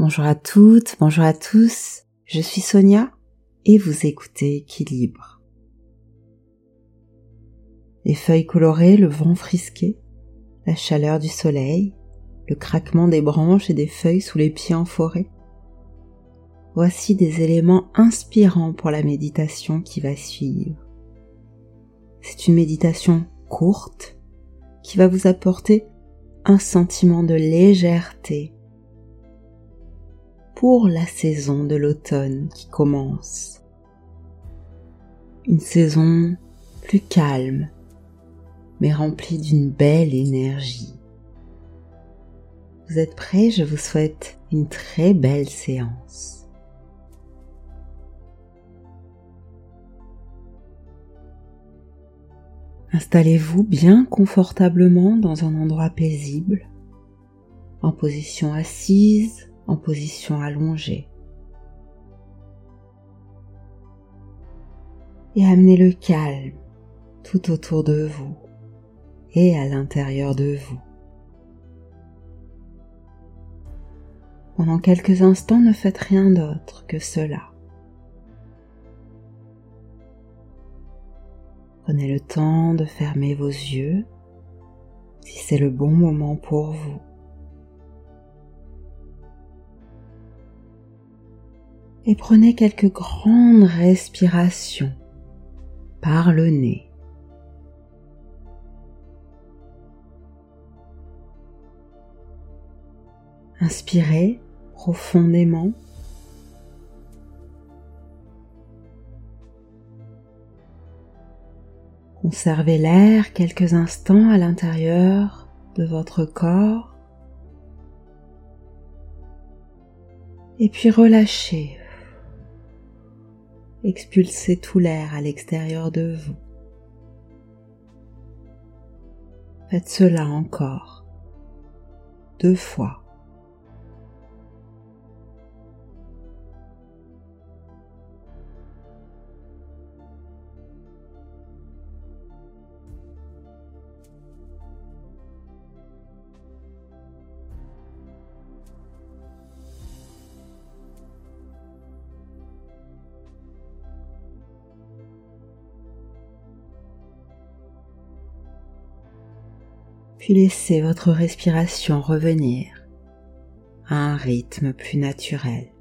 Bonjour à toutes, bonjour à tous, je suis Sonia et vous écoutez Équilibre. Les feuilles colorées, le vent frisqué, la chaleur du soleil, le craquement des branches et des feuilles sous les pieds en forêt. Voici des éléments inspirants pour la méditation qui va suivre. C'est une méditation courte qui va vous apporter un sentiment de légèreté pour la saison de l'automne qui commence. Une saison plus calme, mais remplie d'une belle énergie. Vous êtes prêts? Je vous souhaite une très belle séance. Installez-vous bien confortablement dans un endroit paisible, en position assise en position allongée. Et amenez le calme tout autour de vous et à l'intérieur de vous. Pendant quelques instants, ne faites rien d'autre que cela. Prenez le temps de fermer vos yeux si c'est le bon moment pour vous. Et prenez quelques grandes respirations par le nez. Inspirez profondément. Conservez l'air quelques instants à l'intérieur de votre corps. Et puis relâchez expulsez tout l'air à l'extérieur de vous. Faites cela encore deux fois. Puis laissez votre respiration revenir à un rythme plus naturel.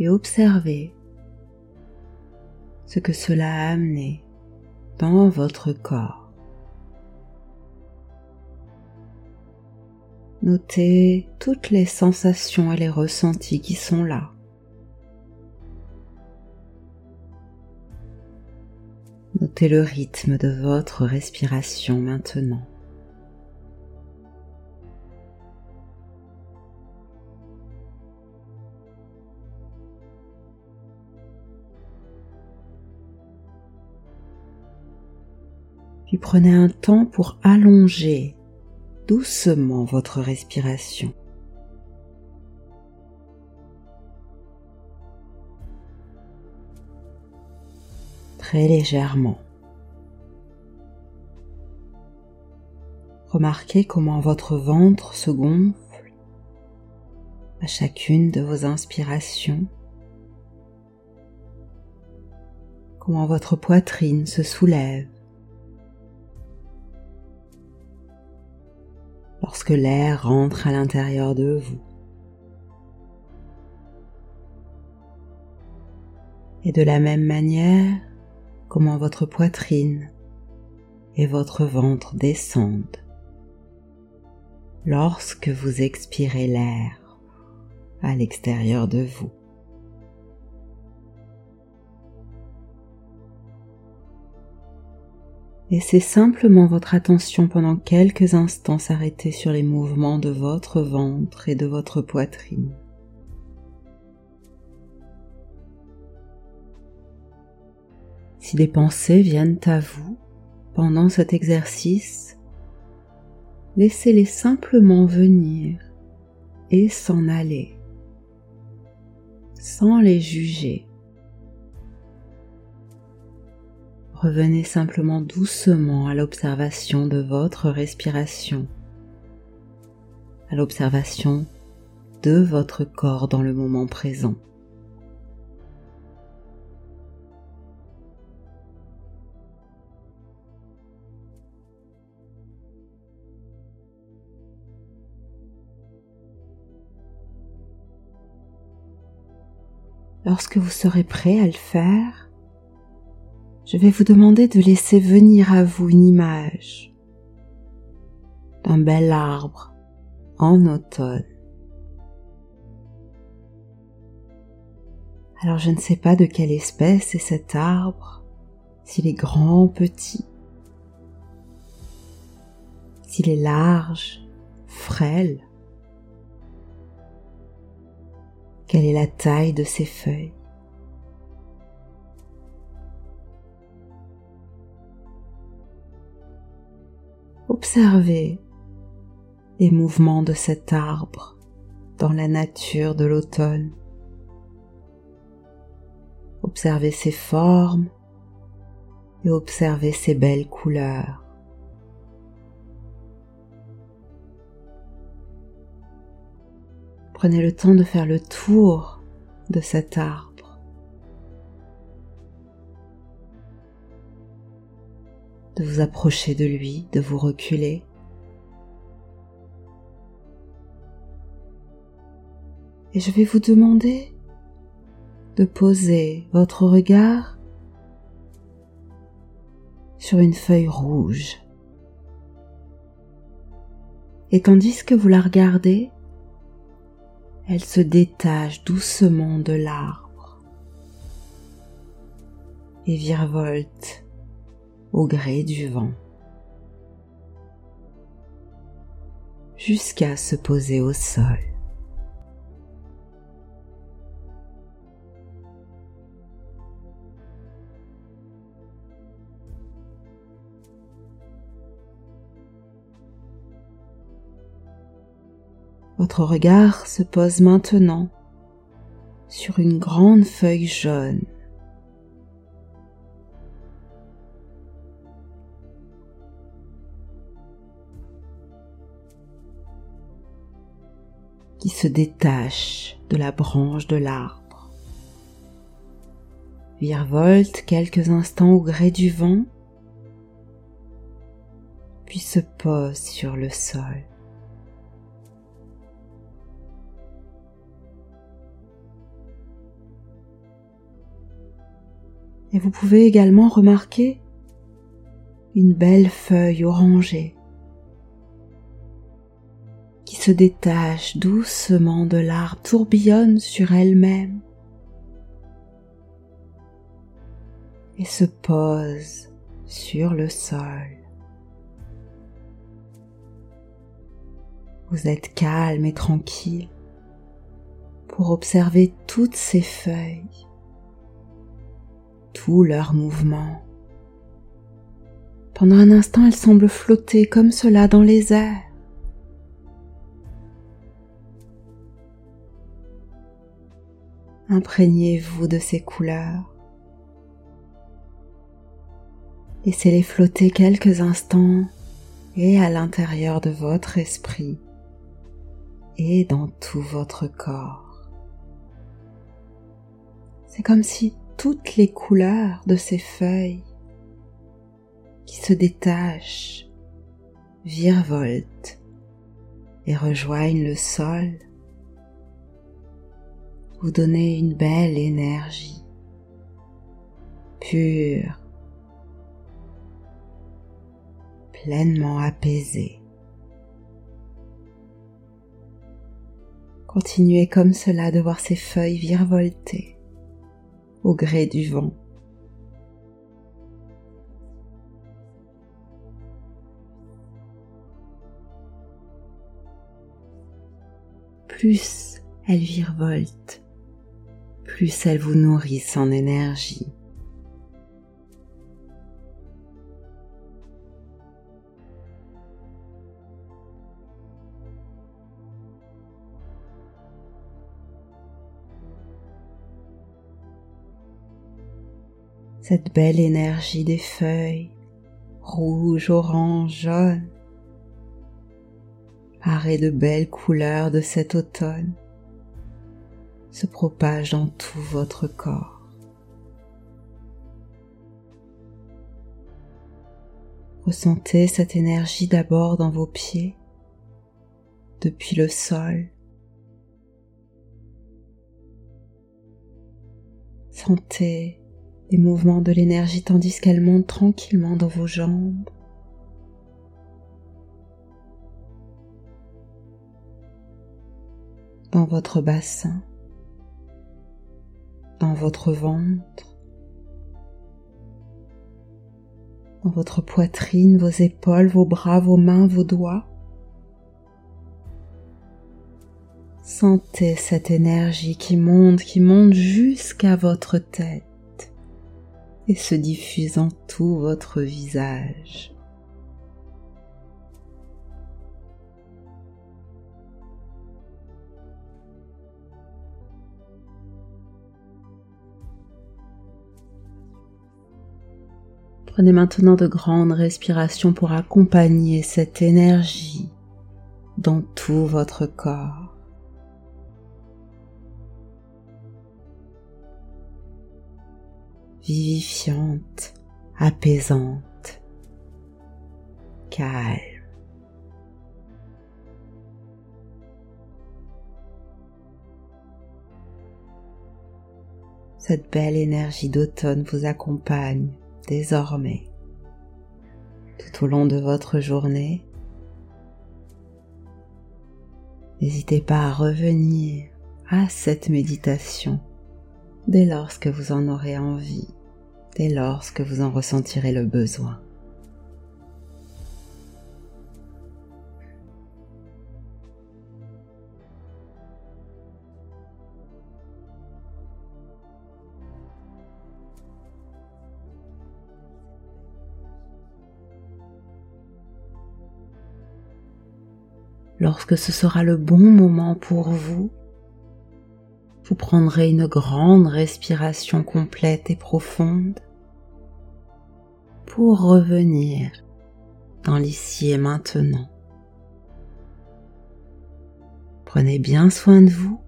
Et observez ce que cela a amené dans votre corps. Notez toutes les sensations et les ressentis qui sont là. Le rythme de votre respiration maintenant. Puis prenez un temps pour allonger doucement votre respiration. très légèrement. Remarquez comment votre ventre se gonfle à chacune de vos inspirations, comment votre poitrine se soulève lorsque l'air rentre à l'intérieur de vous. Et de la même manière, comment votre poitrine et votre ventre descendent lorsque vous expirez l'air à l'extérieur de vous. Laissez simplement votre attention pendant quelques instants s'arrêter sur les mouvements de votre ventre et de votre poitrine. Si des pensées viennent à vous pendant cet exercice, laissez-les simplement venir et s'en aller, sans les juger. Revenez simplement doucement à l'observation de votre respiration à l'observation de votre corps dans le moment présent. Lorsque vous serez prêt à le faire, je vais vous demander de laisser venir à vous une image d'un bel arbre en automne. Alors je ne sais pas de quelle espèce est cet arbre, s'il est grand, petit, s'il est large, frêle, Quelle est la taille de ses feuilles? Observez les mouvements de cet arbre dans la nature de l'automne. Observez ses formes et observez ses belles couleurs. Prenez le temps de faire le tour de cet arbre, de vous approcher de lui, de vous reculer. Et je vais vous demander de poser votre regard sur une feuille rouge. Et tandis que vous la regardez, elle se détache doucement de l'arbre et virevolte au gré du vent jusqu'à se poser au sol. Votre regard se pose maintenant sur une grande feuille jaune. qui se détache de la branche de l'arbre. Virevolte quelques instants au gré du vent, puis se pose sur le sol. Et vous pouvez également remarquer une belle feuille orangée qui se détache doucement de l'arbre, tourbillonne sur elle-même et se pose sur le sol. Vous êtes calme et tranquille pour observer toutes ces feuilles leurs mouvements. Pendant un instant, elles semblent flotter comme cela dans les airs. Imprégnez-vous de ces couleurs. Laissez-les flotter quelques instants et à l'intérieur de votre esprit et dans tout votre corps. C'est comme si toutes les couleurs de ces feuilles qui se détachent, virevoltent et rejoignent le sol, vous donnez une belle énergie pure, pleinement apaisée. Continuez comme cela de voir ces feuilles virevolter au gré du vent. Plus elles virevoltent, plus elles vous nourrissent en énergie. Cette belle énergie des feuilles, rouge, orange, jaune, paré de belles couleurs de cet automne, se propage dans tout votre corps. Ressentez cette énergie d'abord dans vos pieds, depuis le sol. Sentez les mouvements de l'énergie tandis qu'elle monte tranquillement dans vos jambes. dans votre bassin, dans votre ventre, dans votre poitrine, vos épaules, vos bras, vos mains, vos doigts. Sentez cette énergie qui monte, qui monte jusqu'à votre tête et se diffuse en tout votre visage. Prenez maintenant de grandes respirations pour accompagner cette énergie dans tout votre corps. Vivifiante, apaisante, calme. Cette belle énergie d'automne vous accompagne désormais tout au long de votre journée. N'hésitez pas à revenir à cette méditation dès lors que vous en aurez envie, dès lors que vous en ressentirez le besoin. lorsque ce sera le bon moment pour vous, vous prendrez une grande respiration complète et profonde pour revenir dans l'ici et maintenant. Prenez bien soin de vous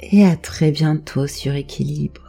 et à très bientôt sur équilibre.